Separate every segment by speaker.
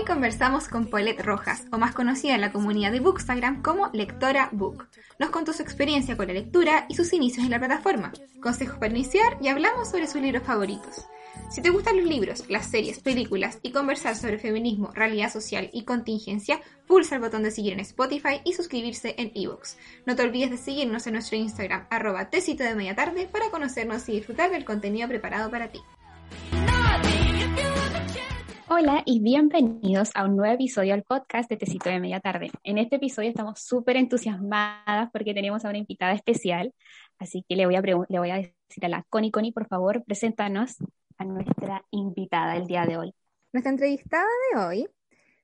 Speaker 1: Hoy conversamos con Paulette Rojas, o más conocida en la comunidad de Bookstagram como Lectora Book. Nos contó su experiencia con la lectura y sus inicios en la plataforma, consejos para iniciar y hablamos sobre sus libros favoritos. Si te gustan los libros, las series, películas y conversar sobre feminismo, realidad social y contingencia, pulsa el botón de seguir en Spotify y suscribirse en ebooks. No te olvides de seguirnos en nuestro Instagram, arroba tecito de media tarde, para conocernos y disfrutar del contenido preparado para ti.
Speaker 2: Hola y bienvenidos a un nuevo episodio del podcast de Tecito de Media Tarde. En este episodio estamos súper entusiasmadas porque tenemos a una invitada especial, así que le voy, a le voy a decir a la Connie, Connie, por favor, preséntanos a nuestra invitada el día de hoy.
Speaker 1: Nuestra entrevistada de hoy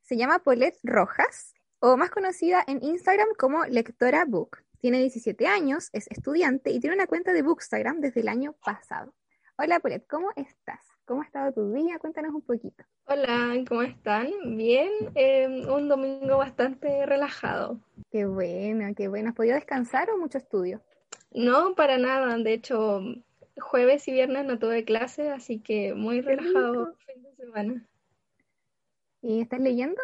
Speaker 1: se llama Paulette Rojas, o más conocida en Instagram como Lectora Book. Tiene 17 años, es estudiante y tiene una cuenta de Bookstagram desde el año pasado. Hola Paulette, ¿cómo estás? ¿Cómo ha estado tu día? Cuéntanos un poquito.
Speaker 3: Hola, ¿cómo están? Bien, em, un domingo bastante relajado.
Speaker 1: Qué bueno, qué bueno. ¿Has podido descansar o mucho estudio?
Speaker 3: No, para nada. De hecho, jueves y viernes no tuve clase, así que muy relajado fin de semana.
Speaker 1: ¿Y estás leyendo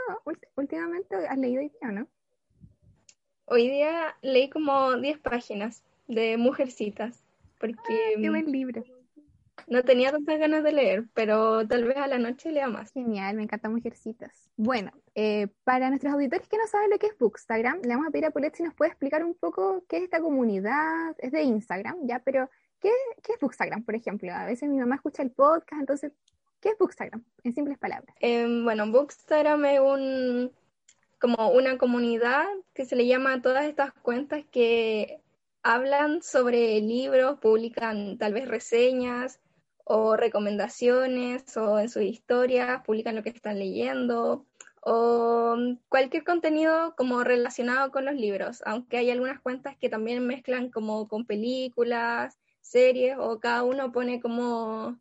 Speaker 1: últimamente? ¿Has leído hoy día o no?
Speaker 3: Hoy día leí como 10 páginas de Mujercitas, porque...
Speaker 1: Ah, qué buen libro.
Speaker 3: No tenía tantas ganas de leer, pero tal vez a la noche lea más.
Speaker 1: Genial, me encantan mujercitas. Bueno, eh, para nuestros auditores que no saben lo que es Bookstagram, le vamos a pedir a Paulette si nos puede explicar un poco qué es esta comunidad. Es de Instagram, ya, pero ¿qué, qué es Bookstagram, por ejemplo? A veces mi mamá escucha el podcast, entonces, ¿qué es Bookstagram? En simples palabras.
Speaker 3: Em, bueno, Bookstagram es un como una comunidad que se le llama a todas estas cuentas que hablan sobre libros, publican tal vez reseñas, o recomendaciones o en sus historias publican lo que están leyendo o cualquier contenido como relacionado con los libros, aunque hay algunas cuentas que también mezclan como con películas, series o cada uno pone como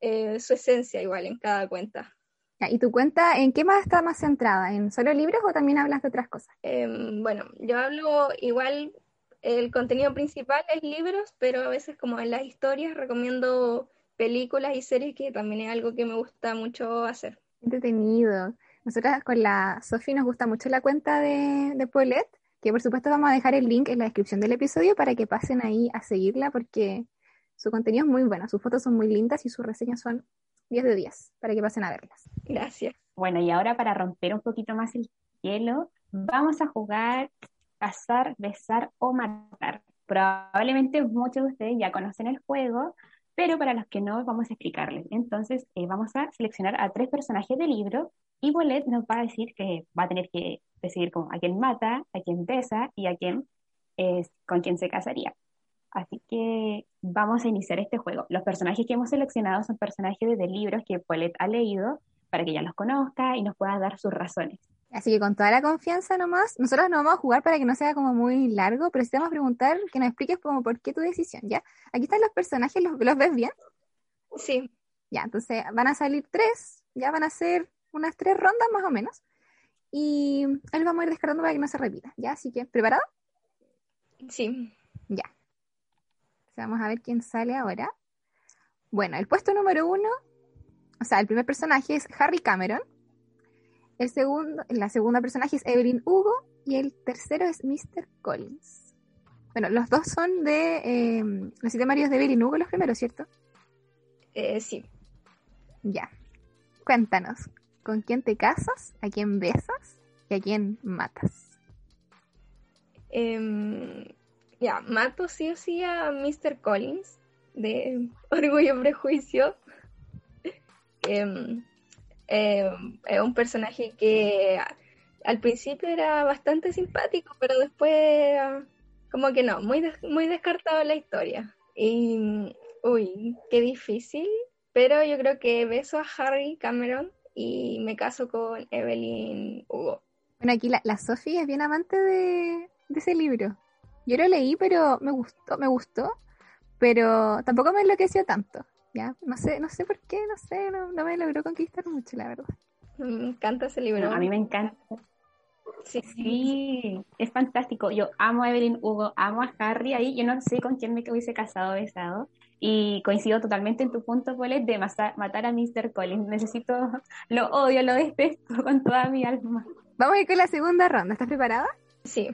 Speaker 3: eh, su esencia igual en cada cuenta.
Speaker 1: ¿Y tu cuenta en qué más está más centrada? ¿En solo libros o también hablas de otras cosas?
Speaker 3: Em, bueno, yo hablo igual, el contenido principal es libros, pero a veces como en las historias recomiendo películas y series, que también es algo que me gusta mucho hacer.
Speaker 1: Entretenido. Nosotras con la Sofi nos gusta mucho la cuenta de, de Paulette, que por supuesto vamos a dejar el link en la descripción del episodio para que pasen ahí a seguirla porque su contenido es muy bueno, sus fotos son muy lindas y sus reseñas son 10 de 10 para que pasen a verlas.
Speaker 3: Gracias.
Speaker 2: Bueno, y ahora para romper un poquito más el hielo, vamos a jugar cazar, besar o matar. Probablemente muchos de ustedes ya conocen el juego, pero para los que no, vamos a explicarles. Entonces, eh, vamos a seleccionar a tres personajes del libro y Bolet nos va a decir que va a tener que decidir como a quién mata, a quién besa y a quién con quién se casaría. Así que vamos a iniciar este juego. Los personajes que hemos seleccionado son personajes de libros que Bolet ha leído para que ya los conozca y nos pueda dar sus razones.
Speaker 1: Así que con toda la confianza nomás, nosotros no vamos a jugar para que no sea como muy largo, pero sí te vamos a preguntar que nos expliques como por qué tu decisión, ¿ya? Aquí están los personajes, ¿los, los ves bien?
Speaker 3: Sí.
Speaker 1: Ya, entonces van a salir tres, ya van a ser unas tres rondas más o menos. Y ahí vamos a ir descartando para que no se repita, ¿ya? Así que, ¿preparado?
Speaker 3: Sí.
Speaker 1: Ya. vamos a ver quién sale ahora. Bueno, el puesto número uno, o sea, el primer personaje es Harry Cameron el segundo, la segunda personaje es Evelyn Hugo y el tercero es Mr. Collins. Bueno, los dos son de eh, los siete maridos de Evelyn Hugo, los primeros, ¿cierto?
Speaker 3: Eh, sí.
Speaker 1: Ya. Cuéntanos, ¿con quién te casas? ¿A quién besas? ¿Y a quién matas?
Speaker 3: Em, ya, mato sí o sí a Mr. Collins de Orgullo y Prejuicio. Eh, es un personaje que al principio era bastante simpático, pero después como que no, muy, muy descartado la historia. Y, uy, qué difícil, pero yo creo que beso a Harry Cameron y me caso con Evelyn Hugo.
Speaker 1: Bueno, aquí la, la Sophie es bien amante de, de, ese libro. Yo lo leí, pero me gustó, me gustó, pero tampoco me enloqueció tanto. No sé, no sé por qué, no sé, no, me logró conquistar mucho, la verdad.
Speaker 3: Me encanta ese libro.
Speaker 2: a mí me encanta. Sí. sí, es fantástico. Yo amo a Evelyn Hugo, amo a Harry ahí. Yo no sé con quién me hubiese casado besado. Y coincido totalmente en tu punto, Paulette, de matar a Mr. Collins. Necesito, lo odio, lo detesto con toda mi alma.
Speaker 1: Vamos a ir con la segunda ronda. ¿Estás preparada?
Speaker 3: Sí.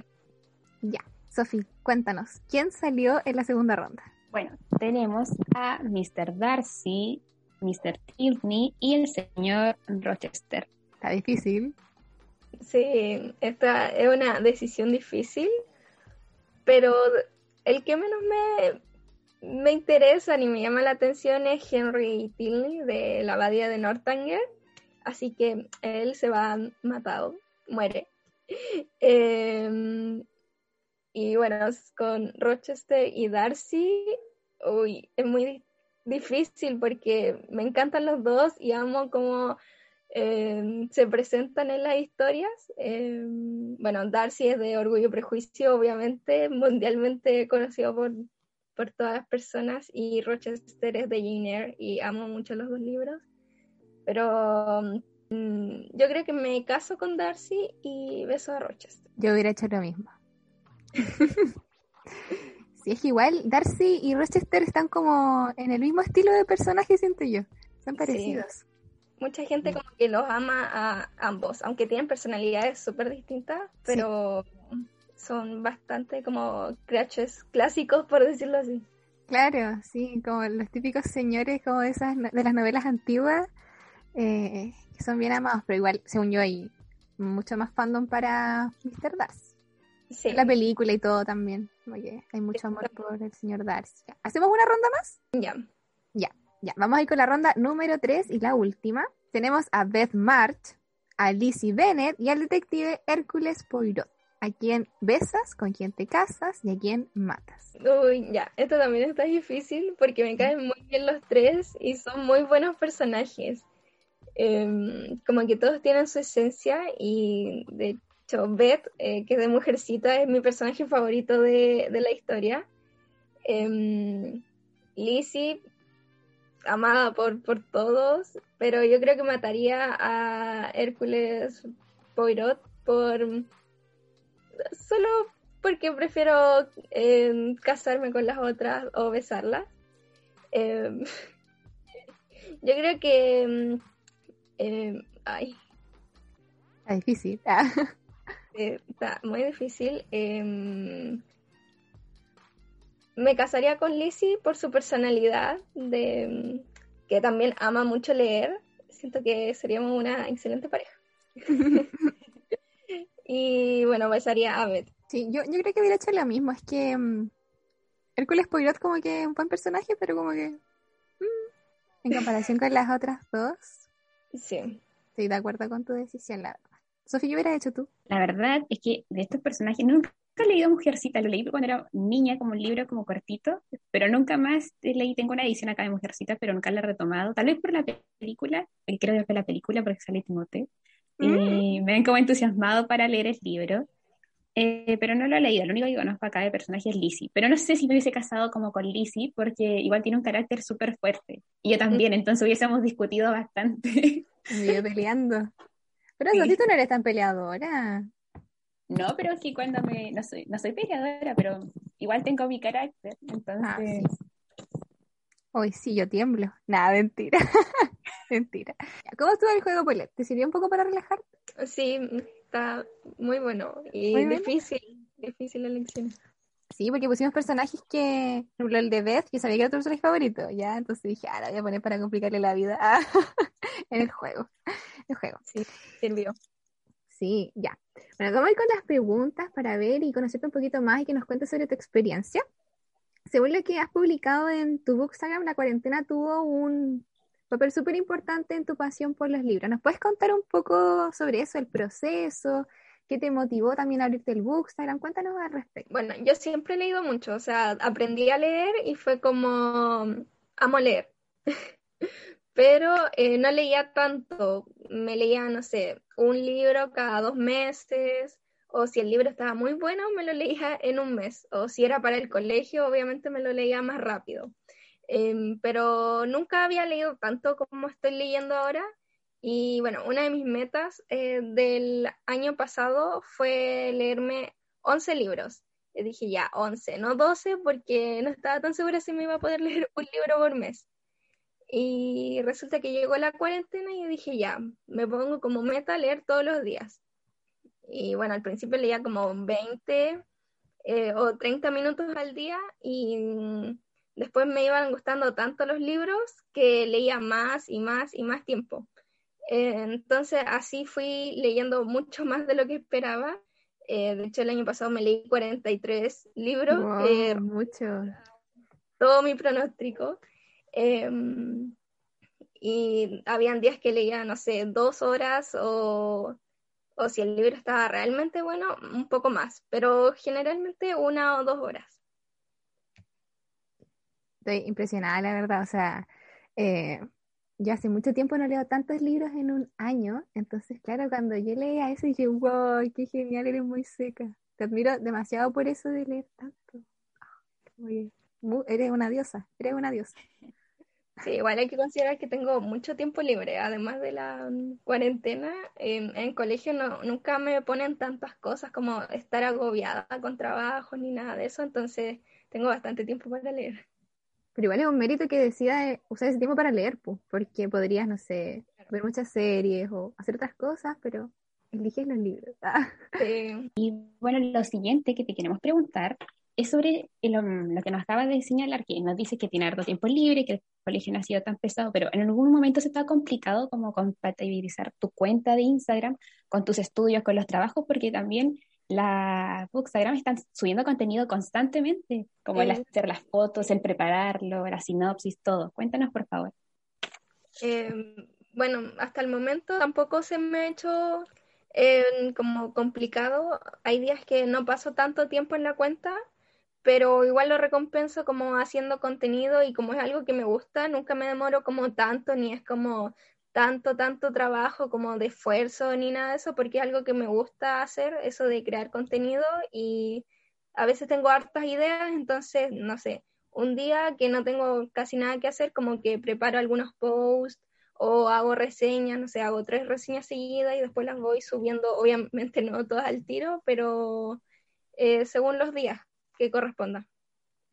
Speaker 1: Ya. Sofi, cuéntanos, ¿quién salió en la segunda ronda?
Speaker 2: Bueno, tenemos a Mr. Darcy, Mr. Tilney y el señor Rochester.
Speaker 1: Está difícil.
Speaker 3: Sí, esta es una decisión difícil, pero el que menos me, me interesa ni me llama la atención es Henry Tilney de la abadía de Northanger, así que él se va matado, muere. Em, y bueno, con Rochester y Darcy, uy, es muy difícil porque me encantan los dos y amo cómo em, se presentan en las historias. Em, bueno, Darcy es de Orgullo y Prejuicio, obviamente, mundialmente conocido por, por todas las personas, y Rochester es de Jane Eyre y amo mucho los dos libros. Pero mm, yo creo que me caso con Darcy y beso a Rochester.
Speaker 1: Yo hubiera hecho lo mismo. Sí, es que igual Darcy y Rochester están como en el mismo estilo de personaje, siento yo. Son parecidos.
Speaker 3: Mucha gente como que los ama a ambos, aunque tienen personalidades súper distintas, pero son bastante como crashes clásicos, por decirlo así.
Speaker 1: Claro, sí, como los típicos señores como de esas de las novelas antiguas, eh, que son bien amados, pero igual, según yo, hay mucho más fandom para Mr. Darcy. La película y todo también. Oye, hay mucho amor por el señor Darcy. ¿Hacemos una ronda más?
Speaker 3: Ya.
Speaker 1: Ya, ya. Vamos a ir con la ronda número 3 y la última. Tenemos a Beth March, a Lizzie Bennett y al detective Hércules Poirot. ¿A quién besas, con quién te casas y a quién matas?
Speaker 3: Uy, ya, esto también está difícil porque me caen muy bien los tres y son muy buenos personajes. Em, como que todos tienen su esencia y de Beth, eh, que es de Mujercita, es mi personaje favorito de, la historia. Eh, Lizzie, amada por, por todos, pero yo creo que mataría a Hércules Poirot por solo porque prefiero em, casarme con las otras o besarlas. Em, yo creo que ay.
Speaker 1: Es difícil.
Speaker 3: Eh, está muy difícil. Em, me casaría con Lizzie por su personalidad, de, que también ama mucho leer. Siento que seríamos una excelente pareja. y bueno, besaría a Beth.
Speaker 1: Sí, yo, yo creo que hubiera hecho lo mismo. Es que um, Hércules Poirot como que es un buen personaje, pero como que... Mm, en comparación con las otras dos.
Speaker 3: Sí.
Speaker 1: Estoy de acuerdo con tu decisión, la verdad. Sofía, ¿qué hubieras hecho tú?
Speaker 2: La verdad es que de estos personajes nunca he leído Mujercita, lo leí cuando era niña, como un libro como cortito, pero nunca más leí, tengo una edición acá de Mujercita, pero nunca la he retomado, tal vez por la película, creo que fue la película porque sale Timote, y mm. me ven como entusiasmado para leer el libro, eh, pero no lo he leído, lo único que conozco acá de personaje es Lizzie, pero no sé si me hubiese casado como con Lizzie, porque igual tiene un carácter súper fuerte, y yo también, entonces hubiésemos discutido bastante.
Speaker 1: Me peleando. Pero sí. tú no eres tan peleadora.
Speaker 2: No, pero sí cuando me. No soy, no soy peleadora, pero igual tengo mi carácter. Entonces.
Speaker 1: Hoy ah, sí. yo tiemblo. Nada, mentira. mentira. ¿Cómo estuvo el juego, Polet? ¿Te sirvió un poco para relajarte?
Speaker 3: Sí, está muy bueno y difícil. Difícil la elección.
Speaker 1: Sí, porque pusimos personajes que, por ejemplo, el de Beth, yo sabía que era tu personaje favorito, ya, entonces dije, ah, la voy a poner para complicarle la vida en el juego. El juego.
Speaker 3: Sí, sirvió.
Speaker 1: Sí, ya. Bueno, vamos a ir con las preguntas para ver y conocerte un poquito más y que nos cuentes sobre tu experiencia. Según lo que has publicado en tu Bookstagram, la cuarentena tuvo un papel súper importante en tu pasión por los libros. ¿Nos puedes contar un poco sobre eso, el proceso? ¿Qué te motivó también a abrirte el Bookstagram? Cuéntanos al respecto.
Speaker 3: Bueno, yo siempre he leído mucho, o sea, aprendí a leer y fue como, amo leer. Pero eh, no leía tanto, me leía, no sé, un libro cada dos meses, o si el libro estaba muy bueno, me lo leía en un mes, o si era para el colegio, obviamente me lo leía más rápido. Em, pero nunca había leído tanto como estoy leyendo ahora y bueno, una de mis metas eh, del año pasado fue leerme 11 libros. Y dije ya, 11, no 12, porque no estaba tan segura si me iba a poder leer un libro por mes. Y resulta que llegó la cuarentena y dije ya, me pongo como meta leer todos los días. Y bueno, al principio leía como 20 eh, o 30 minutos al día y después me iban gustando tanto los libros que leía más y más y más tiempo. Eh, entonces así fui leyendo mucho más de lo que esperaba. Eh, de hecho, el año pasado me leí 43 libros.
Speaker 1: Wow, mucho.
Speaker 3: Todo mi pronóstico. Em, y habían días que leía, no sé, dos horas o, o si el libro estaba realmente bueno, un poco más, pero generalmente una o dos horas.
Speaker 1: Estoy impresionada, la verdad. O sea, eh, yo hace mucho tiempo no leo tantos libros en un año, entonces, claro, cuando yo leía eso dije, wow, qué genial, eres muy seca. Te admiro demasiado por eso de leer tanto. Muy, eres una diosa, eres una diosa.
Speaker 3: Sí, igual hay que considerar que tengo mucho tiempo libre, además de la cuarentena, en, en colegio no, nunca me ponen tantas cosas como estar agobiada con trabajo ni nada de eso, entonces tengo bastante tiempo para leer.
Speaker 1: Pero igual es un mérito que decida usar ese tiempo para leer, pues, porque podrías, no sé, ver muchas series o hacer otras cosas, pero eliges los libros.
Speaker 3: Sí.
Speaker 2: Y bueno, lo siguiente que te queremos preguntar es sobre lo, lo que nos acaba de señalar, que nos dice que tiene harto tiempo libre, que el colegio no ha sido tan pesado, pero en algún momento se está complicado como compatibilizar tu cuenta de Instagram con tus estudios, con los trabajos, porque también la Bookstagram están subiendo contenido constantemente, como el
Speaker 3: Eh.
Speaker 2: hacer las fotos, el prepararlo, la sinopsis, todo. Cuéntanos, por favor.
Speaker 3: Eh, bueno, hasta el momento tampoco se me ha hecho eh, como complicado. Hay días que no paso tanto tiempo en la cuenta, pero igual lo recompenso como haciendo contenido y como es algo que me gusta, nunca me demoro como tanto, ni es como tanto, tanto trabajo como de esfuerzo ni nada de eso, porque es algo que me gusta hacer, eso de crear contenido y a veces tengo hartas ideas, entonces, no sé, un día que no tengo casi nada que hacer, como que preparo algunos posts o hago reseñas, no sé, hago tres reseñas seguidas y después las voy subiendo, obviamente no todas al tiro, pero eh, según los días que correspondan.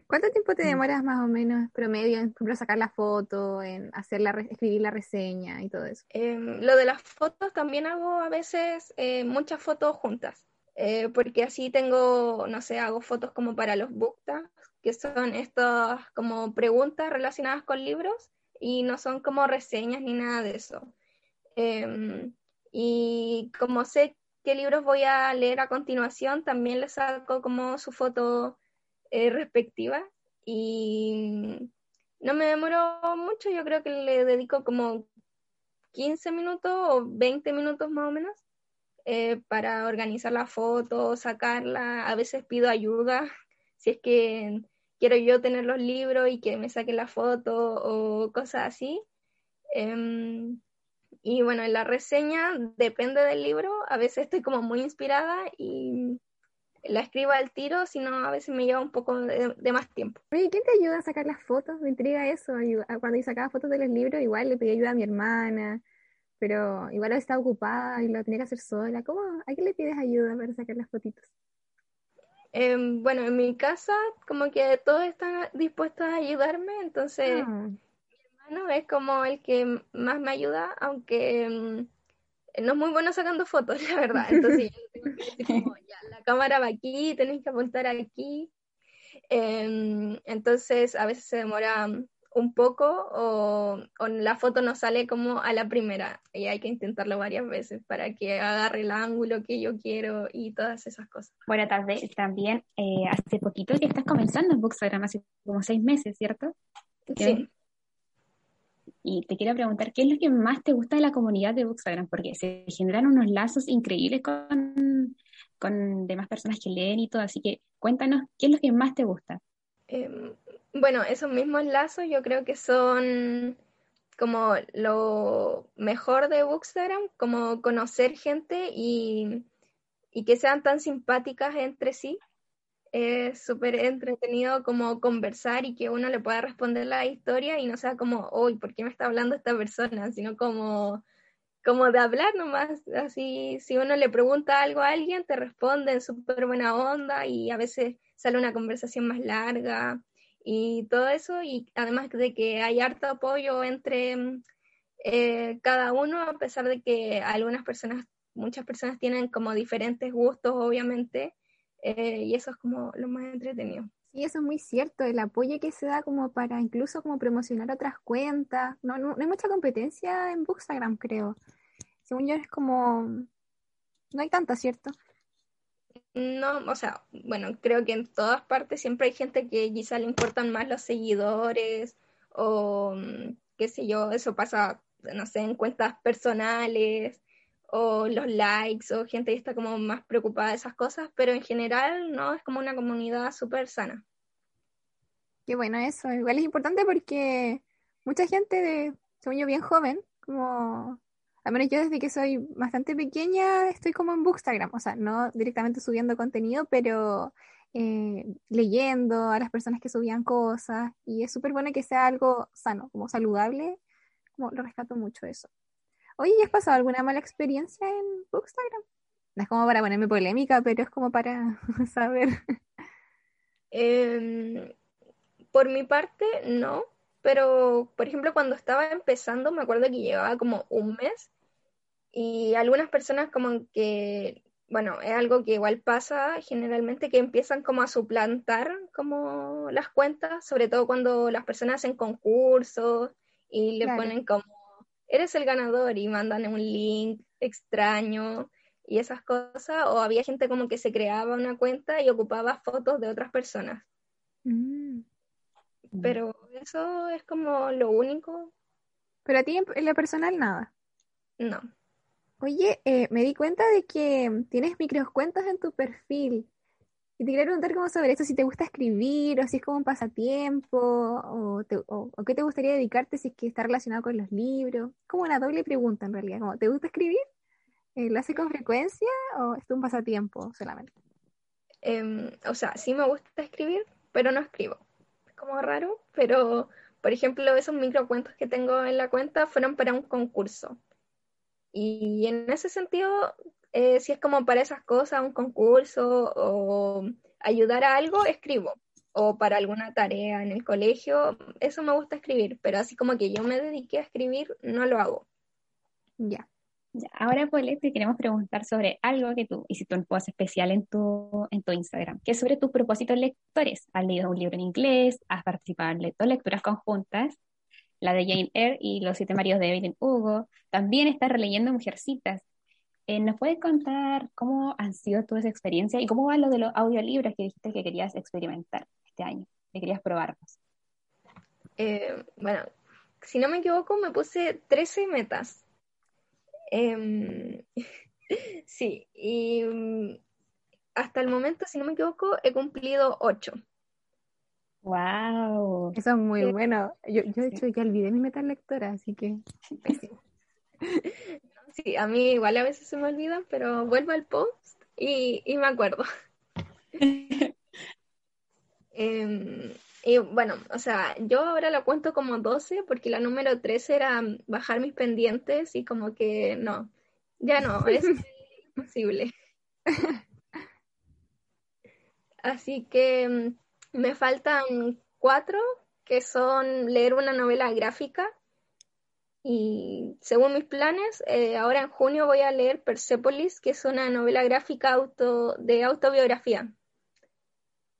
Speaker 1: ¿Cuánto tiempo te
Speaker 2: Mm.
Speaker 1: demoras más o menos promedio en, por ejemplo, sacar la foto, en hacer la escribir la reseña y todo eso?
Speaker 3: Eh, lo de las fotos también hago a veces eh, muchas fotos juntas, eh, porque así tengo, no sé, hago fotos como para los book tags, que son estas como preguntas relacionadas con libros y no son como reseñas ni nada de eso. Em, y como sé qué libros voy a leer a continuación, también les saco como su foto eh, respectiva y no me demoro mucho, yo creo que le dedico como 15 minutos o 20 minutos más o menos eh, para organizar la foto, sacarla. A veces pido ayuda si es que quiero yo tener los libros y que me saquen la foto o cosas así. Em, y bueno, en la reseña depende del libro. A veces estoy como muy inspirada y la escribo al tiro, si no a veces me lleva un poco de, de más tiempo.
Speaker 1: Oye, ¿quién te ayuda a sacar las fotos? Me intriga eso. Cuando yo sacaba fotos de los libros, igual le pedí ayuda a mi hermana, pero igual estaba ocupada y lo tenía que hacer sola. ¿Cómo? ¿A quién le pides ayuda para sacar las fotitos?
Speaker 3: Em, bueno, en mi casa como que todos están dispuestos a ayudarme, entonces...
Speaker 1: Ah,
Speaker 3: hermano es como el que más me ayuda, aunque mm, no es muy bueno sacando fotos, la verdad. Entonces yo tengo que decir como, ya, la cámara va aquí, tenéis que apuntar aquí. Em, entonces a veces se demora un poco o, o la foto no sale como a la primera y hay que intentarlo varias veces para que agarre el ángulo que yo quiero y todas esas cosas.
Speaker 2: Bueno, tal vez también eh, hace poquito que estás comenzando en Bookstagram, hace como seis meses, ¿cierto?
Speaker 3: Sí.
Speaker 2: Y te quiero preguntar, ¿qué es lo que más te gusta de la comunidad de Bookstagram? Porque se generan unos lazos increíbles con, con demás personas que leen y todo, así que cuéntanos, ¿qué es lo que más te gusta?
Speaker 3: Em, bueno, esos mismos lazos yo creo que son como lo mejor de Bookstagram, como conocer gente y, y que sean tan simpáticas entre sí. Es súper entretenido como conversar y que uno le pueda responder la historia y no sea como, uy, ¿por qué me está hablando esta persona? Sino como, como de hablar nomás. Así, si uno le pregunta algo a alguien, te responde en súper buena onda y a veces sale una conversación más larga y todo eso, y además de que hay harto apoyo entre eh, cada uno, a pesar de que algunas personas, muchas personas tienen como diferentes gustos, obviamente, eh, y eso es como lo más entretenido.
Speaker 1: Sí, eso es muy cierto, el apoyo que se da como para incluso como promocionar otras cuentas. No, no, hay mucha competencia en Bookstagram, creo. Según yo es como... No hay tanta, ¿cierto?
Speaker 3: No, o sea, bueno, creo que en todas partes siempre hay gente que quizá le importan más los seguidores o mm, qué sé yo, eso pasa, no sé, en cuentas personales o los likes o gente que está como más preocupada de esas cosas, pero en general no, es como una comunidad súper sana.
Speaker 1: Qué bueno eso, igual es importante porque mucha gente de, según yo, bien joven, como, al menos yo desde que soy bastante pequeña estoy como en Bookstagram, o sea, no directamente subiendo contenido, pero eh, leyendo a las personas que subían cosas y es súper bueno que sea algo sano, como saludable, como lo rescato mucho eso. Oye, ¿ya has pasado alguna mala experiencia en Bookstagram? No es como para ponerme polémica, pero es como para saber.
Speaker 3: Em, por mi parte, no. Pero, por ejemplo, cuando estaba empezando, me acuerdo que llevaba como un mes y algunas personas como que, bueno, es algo que igual pasa generalmente, que empiezan como a suplantar como las cuentas, sobre todo cuando las personas hacen concursos y le ponen como eres el ganador y mandan un link extraño y esas cosas, o había gente como que se creaba una cuenta y ocupaba fotos de otras personas. Mm. Pero eso es como lo único.
Speaker 1: Pero a ti en lo personal nada.
Speaker 3: No.
Speaker 1: Oye, eh, me di cuenta de que tienes microcuentos en tu perfil. Y te quería preguntar cómo sobre esto, si te gusta escribir o si es como un pasatiempo o, o, qué te gustaría dedicarte si es que está relacionado con los libros. Como una doble pregunta en realidad, como, ¿te gusta escribir? Eh, ¿Lo haces con frecuencia o es un pasatiempo solamente?
Speaker 3: Em, o sea, sí me gusta escribir, pero no escribo. Es como raro, pero por ejemplo, esos microcuentos que tengo en la cuenta fueron para un concurso. Y en ese sentido eh, si es como para esas cosas, un concurso o ayudar a algo, escribo. O para alguna tarea en el colegio, eso me gusta escribir, pero así como que yo me dediqué a escribir, no lo hago.
Speaker 2: Ya. Ahora, Paulette, te queremos preguntar sobre algo que tú hiciste un post especial en tu, en tu Instagram, que es sobre tus propósitos lectores. Has leído un libro en inglés, has participado en dos lecturas conjuntas, la de Jane Eyre y Los siete maridos de Evelyn Hugo. También estás releyendo Mujercitas. Eh, ¿Nos puedes contar cómo han sido tus experiencias y cómo va lo de los audiolibros que dijiste que querías experimentar este año, que querías probarlos?
Speaker 3: Eh, bueno, si no me equivoco, me puse 13 metas. Em, sí, y mm, hasta el momento, si no me equivoco, he cumplido 8.
Speaker 2: ¡Wow!
Speaker 1: Eso es muy bueno. Yo, yo de hecho, ya olvidé mi meta lectora, así que.
Speaker 3: Sí, a mí igual a veces se me olvidan, pero vuelvo al post y, me acuerdo. Em, y bueno, o sea, yo ahora lo cuento como 12 porque la número 13 era bajar mis pendientes y como que no, ya no, es imposible. Así que em, me faltan cuatro, que son leer una novela gráfica y según mis planes, eh, ahora en junio voy a leer Persepolis, que es una novela gráfica auto, de autobiografía.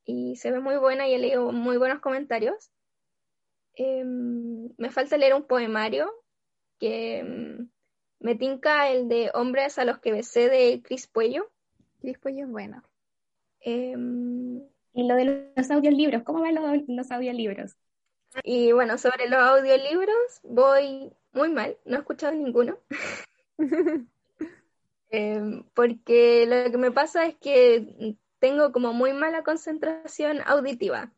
Speaker 3: Y se ve muy buena y he leído muy buenos comentarios. Em, me falta leer un poemario que em, me tinca el de Hombres a los que besé de Cris Puello.
Speaker 1: Cris Puello es bueno.
Speaker 2: Em, y lo de los audiolibros, ¿cómo van los, los audiolibros?
Speaker 3: Y bueno, sobre los audiolibros voy muy mal, no he escuchado ninguno. Em, porque lo que me pasa es que tengo como muy mala concentración auditiva.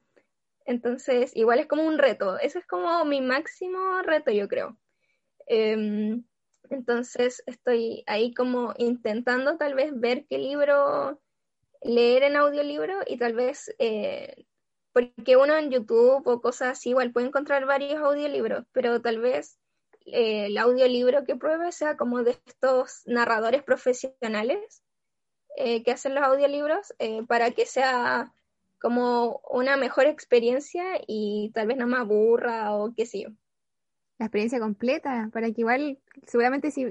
Speaker 3: Entonces, igual es como un reto. Ese es como mi máximo reto, yo creo. Em, entonces, estoy ahí como intentando tal vez ver qué libro leer en audiolibro y tal vez, eh, porque uno en YouTube o cosas así igual puede encontrar varios audiolibros, pero tal vez eh, el audiolibro que pruebe sea como de estos narradores profesionales eh, que hacen los audiolibros eh, para que sea como una mejor experiencia y tal vez no me aburra o qué sé yo.
Speaker 1: La experiencia completa, para que igual, seguramente si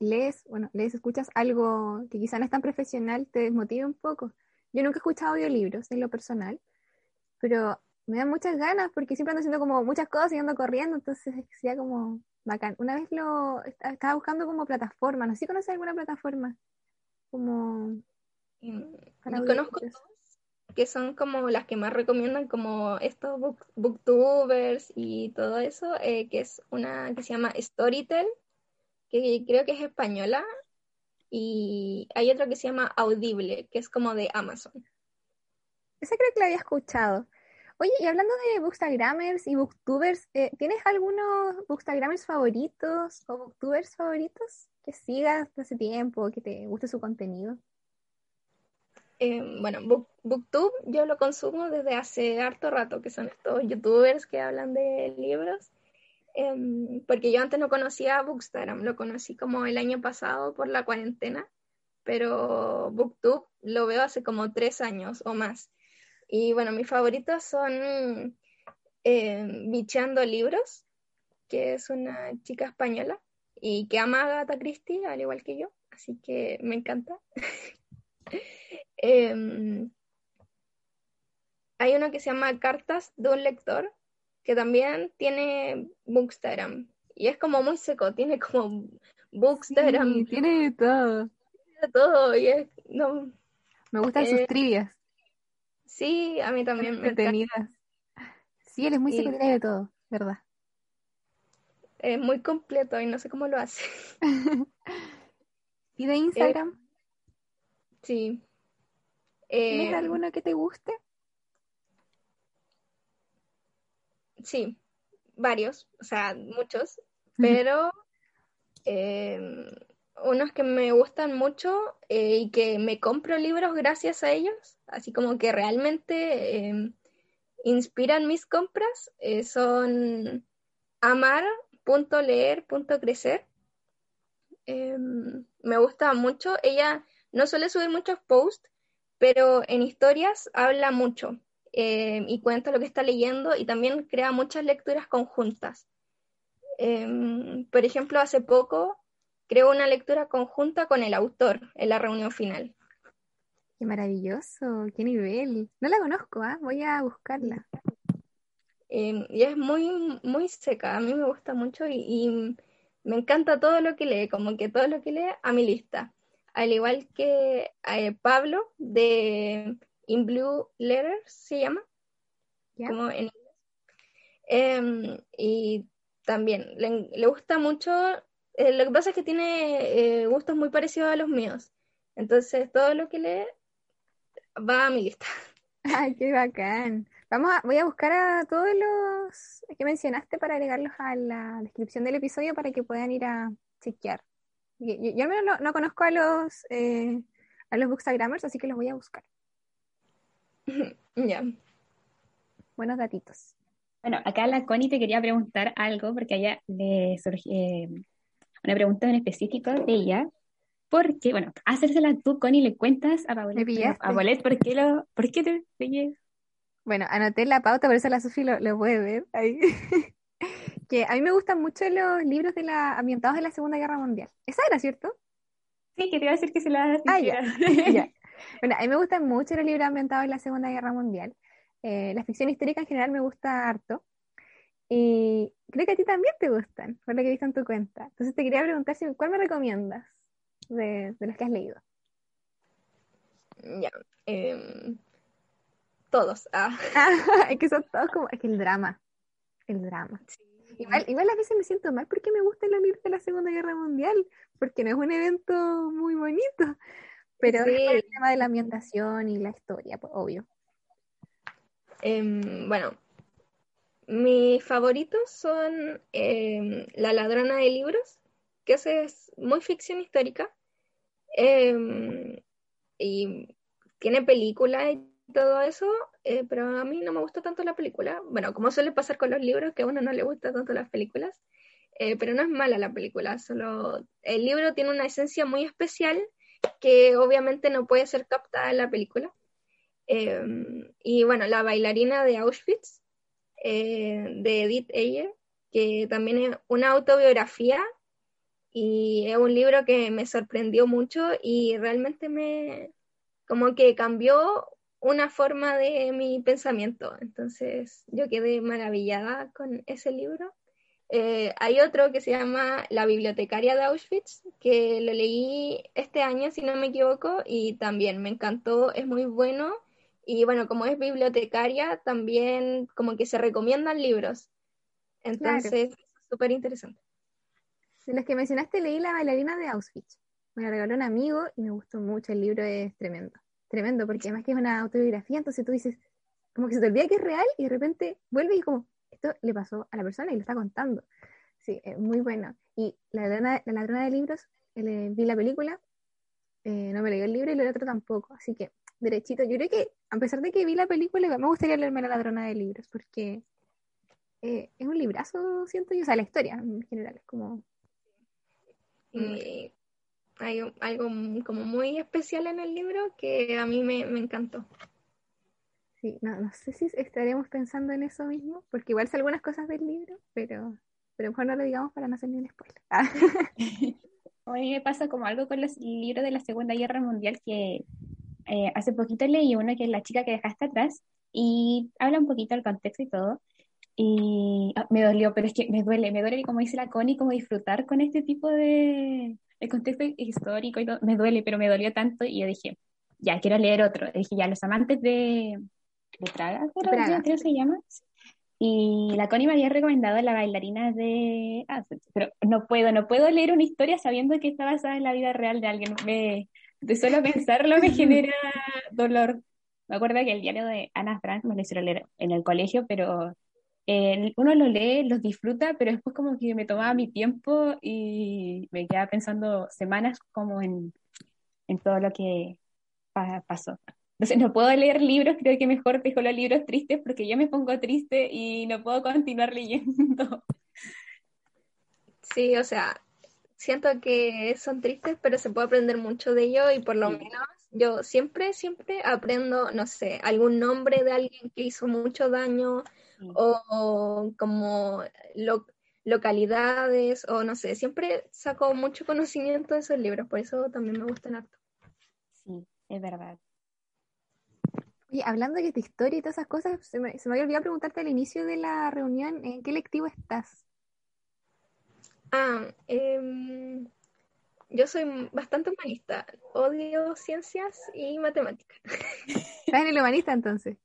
Speaker 1: lees, bueno, lees, escuchas algo que quizá no es tan profesional, te desmotive un poco. Yo nunca he escuchado audiolibros en lo personal, pero me dan muchas ganas porque siempre ando haciendo como muchas cosas y ando corriendo, entonces sería como bacán. Una vez lo estaba buscando como plataforma, no sé si conoces alguna plataforma como
Speaker 3: mm, conozco dos que son como las que más recomiendan como estos booktubers y todo eso, eh, que es una que se llama Storytel, que creo que es española, y hay otra que se llama Audible, que es como de Amazon.
Speaker 1: Esa creo que la había escuchado. Oye, y hablando de bookstagramers y booktubers, eh, ¿tienes algunos bookstagramers favoritos o booktubers favoritos que sigas hace tiempo, que te guste su contenido?
Speaker 3: Eh, bueno, Booktube yo lo consumo desde hace harto rato, que son estos youtubers que hablan de libros, em, porque yo antes no conocía Bookstagram, lo conocí como el año pasado por la cuarentena, pero Booktube lo veo hace como tres años o más. Y bueno, mis favoritos son eh, Bicheando Libros, que es una chica española y que ama a Agatha Christie, al igual que yo, así que me encanta. Em, hay uno que se llama Cartas de un lector, que también tiene Bookstagram. Y es como muy seco, tiene como Bookstagram.
Speaker 1: tiene todo.
Speaker 3: de todo. Y es, no,
Speaker 1: me gustan sus eh, trivias.
Speaker 3: Sí, a mí también
Speaker 1: me Sí, él es muy tiene de todo, ¿verdad?
Speaker 3: Es muy completo y no sé cómo lo hace.
Speaker 1: ¿Y de Instagram?
Speaker 3: sí.
Speaker 1: ¿Tienes eh, alguno que te guste?
Speaker 3: Sí, varios, o sea, muchos, pero em, unos que me gustan mucho eh, y que me compro libros gracias a ellos, así como que realmente em, inspiran mis compras, eh, son amar.leer.crecer. Em, me gusta mucho, ella no suele subir muchos posts, pero en historias habla mucho eh, y cuenta lo que está leyendo y también crea muchas lecturas conjuntas. Em, por ejemplo, hace poco creó una lectura conjunta con el autor en la reunión final.
Speaker 1: Qué maravilloso, qué nivel. No la conozco, ¿ah? voy a buscarla.
Speaker 3: Em, y es muy, muy seca, a mí me gusta mucho y, y, me encanta todo lo que lee, como que todo lo que lee a mi lista al igual que eh, Pablo de In Blue Letters se llama, como en inglés. Em, y también le, gusta mucho, eh, lo que pasa es que tiene eh, gustos muy parecidos a los míos. Entonces todo lo que lee va a mi lista.
Speaker 1: Ay, qué bacán. Vamos a, voy a buscar a todos los que mencionaste para agregarlos a la descripción del episodio para que puedan ir a chequear. Yo, al menos no, conozco a los, eh, a los bookstagrammers, así que los voy a buscar.
Speaker 3: Ya.
Speaker 1: Buenos datitos.
Speaker 2: Bueno, acá la Connie te quería preguntar algo, porque a ella le surgió eh, una pregunta en específico de ella. Porque, bueno, hacérsela tú, Connie, le cuentas a Paulette, a Paulette ¿por qué, lo, ¿por qué te
Speaker 1: Bueno, anoté la pauta, por eso la Sofía lo, lo puede ver ahí. que a mí me gustan mucho los libros de la, ambientados en la Segunda Guerra Mundial. Esa era, ¿cierto?
Speaker 2: Sí, que te iba a decir que se la
Speaker 1: ah, ya. Bueno, a mí me gustan mucho los libros ambientados en la Segunda Guerra Mundial. Eh, la ficción histórica en general me gusta harto. Y creo que a ti también te gustan, por lo que he visto en tu cuenta. Entonces te quería preguntar si, cuál me recomiendas de, los que has leído.
Speaker 3: Ya. Em, todos. Ah.
Speaker 1: es que son todos como. Es que el drama. El drama. Sí. Igual, igual a veces me siento mal porque me gusta el libros de la Segunda Guerra Mundial, porque no es un evento muy bonito, pero es el tema de la ambientación y la historia, pues, obvio.
Speaker 3: Em, bueno, mis favoritos son em, La ladrona de libros, que es muy ficción histórica, em, y tiene película y todo eso, eh, pero a mí no me gusta tanto la película. Bueno, como suele pasar con los libros, que a uno no le gusta tanto las películas, eh, pero no es mala la película, solo el libro tiene una esencia muy especial que obviamente no puede ser captada en la película. Em, y bueno, La bailarina de Auschwitz, eh, de Edith Eyer, que también es una autobiografía y es un libro que me sorprendió mucho y realmente me como que cambió una forma de mi pensamiento. Entonces yo quedé maravillada con ese libro. Eh, hay otro que se llama La bibliotecaria de Auschwitz, que lo leí este año, si no me equivoco, y también me encantó, es muy bueno. Y bueno, como es bibliotecaria, también como que se recomiendan libros. Entonces, súper interesante.
Speaker 1: De los que mencionaste, leí La bailarina de Auschwitz. Me la regaló un amigo y me gustó mucho. El libro es tremendo. Tremendo, porque además que es una autobiografía, entonces tú dices, como que se te olvida que es real y de repente vuelve y como, esto le pasó a la persona y lo está contando. Sí, es muy bueno. Y La ladrona, la ladrona de libros, eh, vi la película, eh, no me leí el libro y el otro tampoco, así que derechito. Yo creo que, a pesar de que vi la película, me gustaría leerme La ladrona de libros, porque eh, es un librazo, siento yo, o sea, la historia en general es como...
Speaker 3: Y hay algo como muy especial en el libro que a mí me, me encantó.
Speaker 1: Sí, no, no sé si estaremos pensando en eso mismo, porque igual sé algunas cosas del libro, pero, pero mejor no lo digamos para no hacer ni un spoiler.
Speaker 2: a mí me pasa como algo con los libros de la Segunda Guerra Mundial que eh, hace poquito leí uno que es La chica que dejaste atrás y habla un poquito del contexto y todo. Y ah, me dolió, pero es que me duele, me duele, como dice la Connie, como disfrutar con este tipo de, de contexto histórico y todo. Me duele, pero me dolió tanto y yo dije, ya, quiero leer otro. dije, ya, los amantes de, de Praga, creo, que se llama. Y la Connie me había recomendado La bailarina de... Ah, pero no puedo, no puedo leer una historia sabiendo que está basada en la vida real de alguien. Me, de solo pensarlo me genera dolor. Me acuerdo que el diario de Ana Frank me lo hicieron leer en el colegio, pero eh, uno lo lee, los disfruta, pero después como que me tomaba mi tiempo y me quedaba pensando semanas como en, en todo lo que pasó. Entonces no puedo leer libros, creo que mejor dejo los libros tristes porque yo me pongo triste y no puedo continuar leyendo.
Speaker 3: Sí, o sea, siento que son tristes, pero se puede aprender mucho de ellos y por lo menos yo siempre, siempre aprendo, no sé, algún nombre de alguien que hizo mucho daño o, como localidades o no sé, siempre saco mucho conocimiento de esos libros, por eso también me gustan harto.
Speaker 2: Sí, es verdad.
Speaker 1: Y hablando de esta historia y todas esas cosas, se me, se me había olvidado preguntarte al inicio de la reunión, ¿en qué lectivo estás?
Speaker 3: Ah, eh, yo soy bastante humanista. Odio ciencias y matemáticas.
Speaker 1: ¿Estás en el humanista entonces?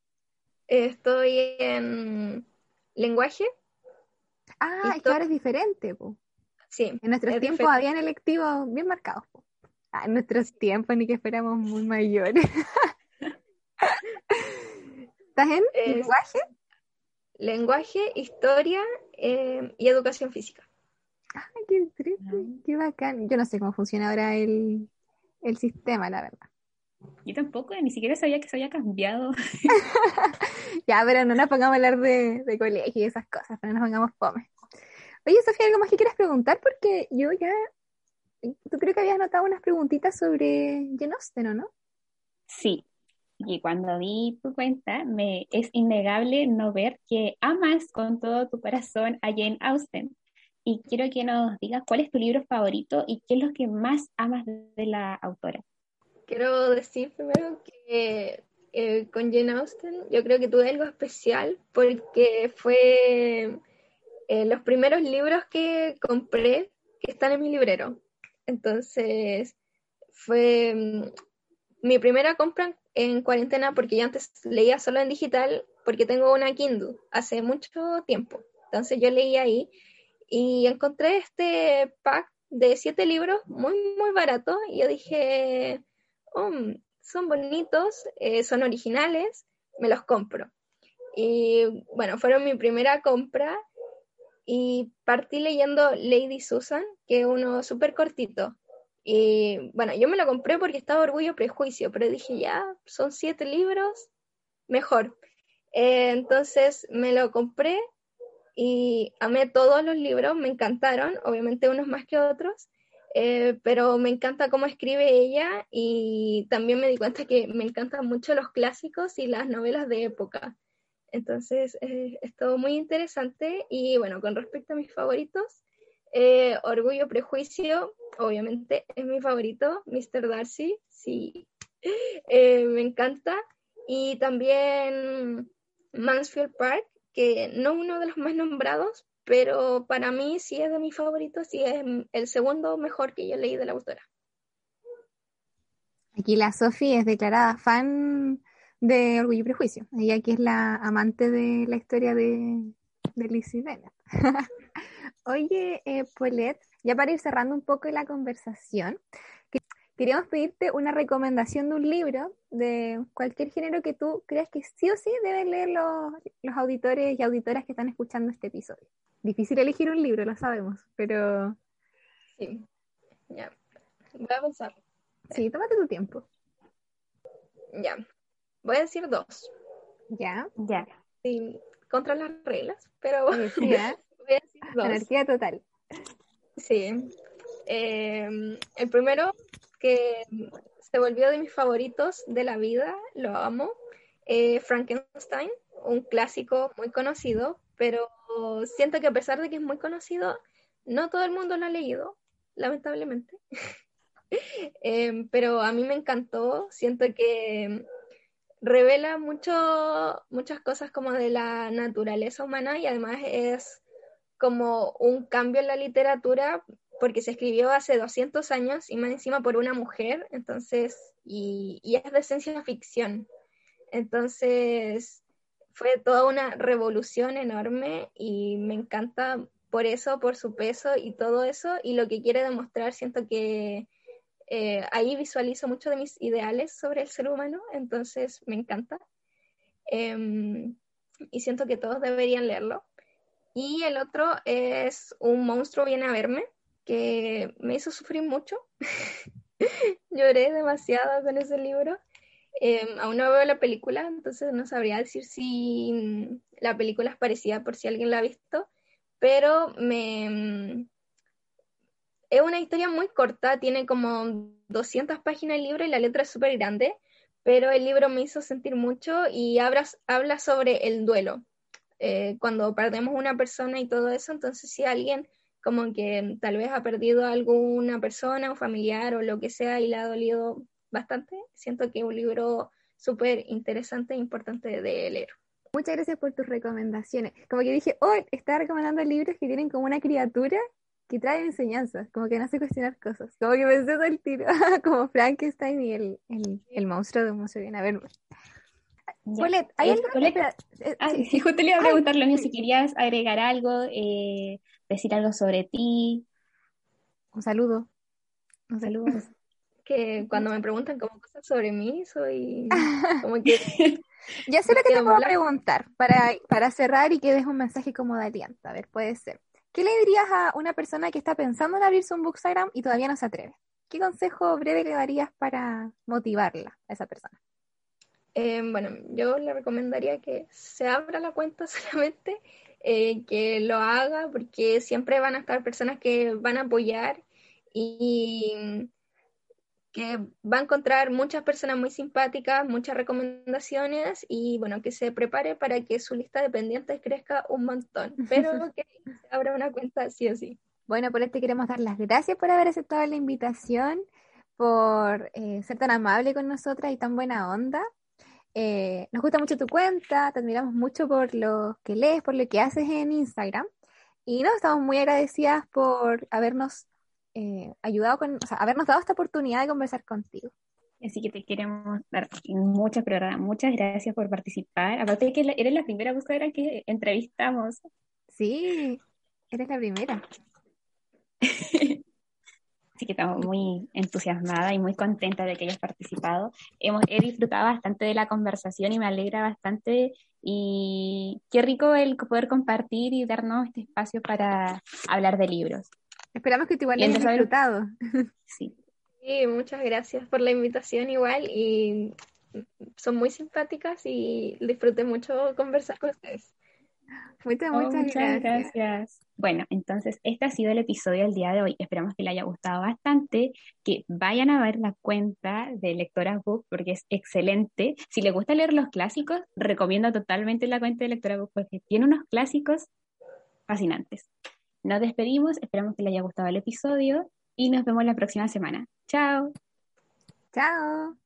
Speaker 3: Estoy en lenguaje.
Speaker 1: Ah, esto ahora es diferente, po.
Speaker 3: Sí.
Speaker 1: En nuestros tiempos habían electivos bien marcados, po. Ah, en nuestros tiempos ni que fuéramos muy mayores. ¿Estás en lenguaje?
Speaker 3: Lenguaje, historia eh, y educación física.
Speaker 1: Ay, qué triste, qué bacán. Yo no sé cómo funciona ahora el, el sistema, la verdad.
Speaker 2: Yo tampoco, ni siquiera sabía que se había cambiado.
Speaker 1: ya, pero no nos pongamos a hablar de, de colegio y esas cosas, pero no nos pongamos fome. Oye, Sofía, ¿algo más que quieras preguntar? Porque yo ya, tú creo que habías notado unas preguntitas sobre Austen, no?
Speaker 2: Sí, y cuando vi tu cuenta, me es innegable no ver que amas con todo tu corazón a Jane Austen y quiero que nos digas cuál es tu libro favorito y qué es lo que más amas de la autora.
Speaker 3: Quiero decir primero que eh, con Jane Austen yo creo que tuve algo especial porque fue eh, los primeros libros que compré que están en mi librero. Entonces fue mm, mi primera compra en cuarentena porque yo antes leía solo en digital porque tengo una Kindle hace mucho tiempo. Entonces yo leía ahí y encontré este pack de siete libros muy, muy barato. Y yo dije, oh, son bonitos, eh, son originales, me los compro. Y bueno, fueron mi primera compra y partí leyendo Lady Susan, que es uno súper cortito. Y bueno, yo me lo compré porque estaba orgullo prejuicio, pero dije, ya, son siete libros, mejor. Eh, entonces me lo compré y amé todos los libros, me encantaron, obviamente unos más que otros. eh, pero me encanta cómo escribe ella y también me di cuenta que me encantan mucho los clásicos y las novelas de época. Entonces, eh, es todo muy interesante y bueno, con respecto a mis favoritos, eh, Orgullo, Prejuicio, obviamente es mi favorito, Mr. Darcy, sí, me encanta. Y también Mansfield Park, que no uno de los más nombrados, pero para mí sí es de mis favoritos y es el segundo mejor que yo leí de la autora.
Speaker 1: Aquí la Sophie es declarada fan de Orgullo y Prejuicio. Ella aquí es la amante de la historia de, de Lizzie Bennet. Oye, eh, ya para ir cerrando un poco la conversación, queríamos pedirte una recomendación de un libro de cualquier género que tú creas que sí o sí deben leer los, los auditores y auditoras que están escuchando este episodio. Difícil elegir un libro, lo sabemos, pero...
Speaker 3: Sí, ya. Voy a pensar.
Speaker 1: Sí, tómate tu tiempo.
Speaker 3: Ya. Voy a decir dos.
Speaker 1: Ya.
Speaker 2: Ya.
Speaker 3: Sí, contra las reglas, pero
Speaker 1: sí,
Speaker 3: voy a decir dos.
Speaker 1: Anarquía total.
Speaker 3: Sí. Eh, el primero, que se volvió de mis favoritos de la vida, lo amo, eh, Frankenstein, un clásico muy conocido, pero siento que a pesar de que es muy conocido, no todo el mundo lo ha leído, lamentablemente. Em, pero a mí me encantó, siento que revela mucho, muchas cosas como de la naturaleza humana y además es como un cambio en la literatura porque se escribió hace 200 años y más encima por una mujer, entonces, y, y es de ciencia ficción. Entonces, fue toda una revolución enorme y me encanta por eso, por su peso y todo eso, y lo que quiere demostrar, siento que eh, ahí visualizo mucho de mis ideales sobre el ser humano, entonces me encanta. Em, y siento que todos deberían leerlo. Y el otro es Un monstruo viene a verme, que me hizo sufrir mucho. Lloré demasiado con ese libro. Em, aún no veo la película, entonces no sabría decir si la película es parecida por si alguien la ha visto, pero me... Mm, es una historia muy corta, tiene como 200 páginas el libro y la letra es súper grande, pero el libro me hizo sentir mucho y habla, habla sobre el duelo. Eh, cuando perdemos una persona y todo eso, entonces si alguien como que tal vez ha perdido a alguna persona o familiar o lo que sea y le ha dolido bastante. Siento que es un libro súper interesante e importante de leer.
Speaker 1: Muchas gracias por tus recomendaciones. Como que dije, oh, está recomendando libros que tienen como una criatura que trae enseñanzas, como que no hace cuestionar cosas. Como que pensé todo el tiro, como Frankenstein y el, el, monstruo de un monstruo bien. A ver,
Speaker 2: Polet, ¿hay algo? Eh, ah, sí. justo le iba a preguntar lo si querías agregar algo, eh, decir algo sobre ti.
Speaker 1: Un saludo.
Speaker 2: Un saludo.
Speaker 3: que cuando me preguntan como cosas sobre mí, soy como que...
Speaker 1: ya sé lo que te puedo preguntar para, para cerrar y que des un mensaje como de aliento. A ver, puede ser. ¿Qué le dirías a una persona que está pensando en abrirse un Bookstagram y todavía no se atreve? ¿Qué consejo breve le darías para motivarla a esa persona?
Speaker 3: Eh, bueno, yo le recomendaría que se abra la cuenta solamente, eh, que lo haga, porque siempre van a estar personas que van a apoyar y que va a encontrar muchas personas muy simpáticas, muchas recomendaciones y bueno, que se prepare para que su lista de pendientes crezca un montón, pero que se abra una cuenta sí o sí.
Speaker 1: Bueno, por este queremos dar las gracias por haber aceptado la invitación, por eh, ser tan amable con nosotras y tan buena onda. Eh, nos gusta mucho tu cuenta, te admiramos mucho por lo que lees, por lo que haces en Instagram y nos estamos muy agradecidas por habernos eh, ayudado con, o sea, habernos dado esta oportunidad de conversar contigo.
Speaker 2: Así que te queremos dar muchas, pero muchas gracias por participar. Aparte de que eres la primera buscadora que entrevistamos.
Speaker 1: Sí, eres la primera.
Speaker 2: Así que estamos muy entusiasmada y muy contenta de que hayas participado. Hemos, he disfrutado bastante de la conversación y me alegra bastante. Y qué rico el poder compartir y darnos este espacio para hablar de libros.
Speaker 1: Esperamos que te igual hayas disfrutado.
Speaker 3: Sí. sí, muchas gracias por la invitación igual y son muy simpáticas y disfruté mucho conversar con ustedes.
Speaker 1: Muchas, muchas,
Speaker 2: oh, muchas gracias. Bueno, entonces este ha sido el episodio del día de hoy. Esperamos que les haya gustado bastante, que vayan a ver la cuenta de Lectoras Book porque es excelente. Si les gusta leer los clásicos, recomiendo totalmente la cuenta de Lectoras Book porque tiene unos clásicos fascinantes. Nos despedimos, esperamos que les haya gustado el episodio y nos vemos la próxima semana. Chao.
Speaker 1: Chao.